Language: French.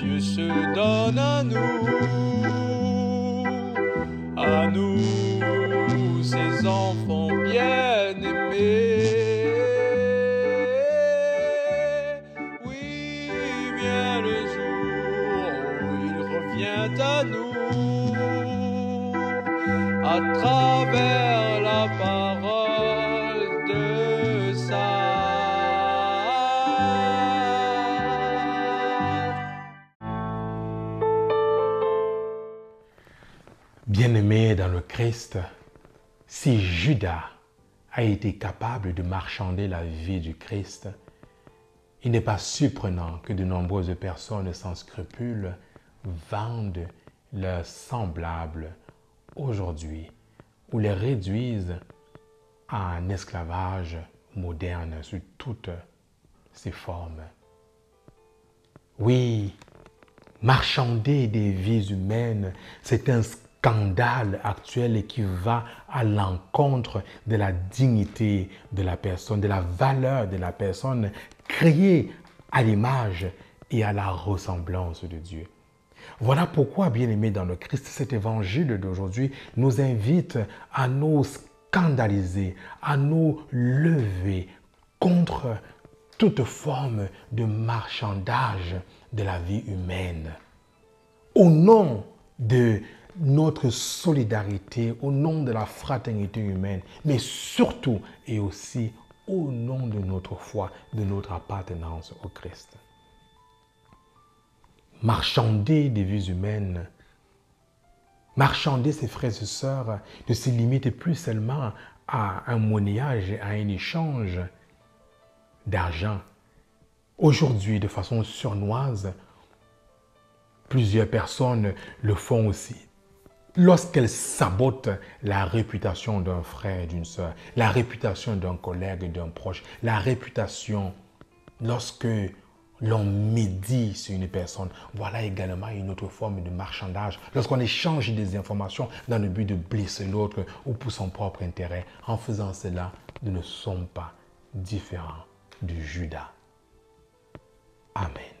Dieu se donne à nous, à nous, ses enfants bien-aimés. Oui, vient le jour où il revient à nous, à travers la parole Bien-aimé dans le Christ, si Judas a été capable de marchander la vie du Christ, il n'est pas surprenant que de nombreuses personnes sans scrupules vendent leurs semblables aujourd'hui ou les réduisent à un esclavage moderne sous toutes ses formes. Oui, marchander des vies humaines, c'est un actuel et qui va à l'encontre de la dignité de la personne, de la valeur de la personne créée à l'image et à la ressemblance de Dieu. Voilà pourquoi, bien aimé dans le Christ, cet évangile d'aujourd'hui nous invite à nous scandaliser, à nous lever contre toute forme de marchandage de la vie humaine. Au nom de notre solidarité, au nom de la fraternité humaine, mais surtout et aussi au nom de notre foi, de notre appartenance au Christ. Marchander des vies humaines, marchander ses frères et sœurs, ne se limite plus seulement à un monnayage, à un échange d'argent. Aujourd'hui, de façon surnoise, plusieurs personnes le font aussi lorsqu'elles sabotent la réputation d'un frère, d'une sœur, la réputation d'un collègue, d'un proche, la réputation lorsque l'on médit sur une personne, voilà également une autre forme de marchandage. Lorsqu'on échange des informations dans le but de blesser l'autre ou pour son propre intérêt, en faisant cela, nous ne sommes pas différents de Judas. Amen.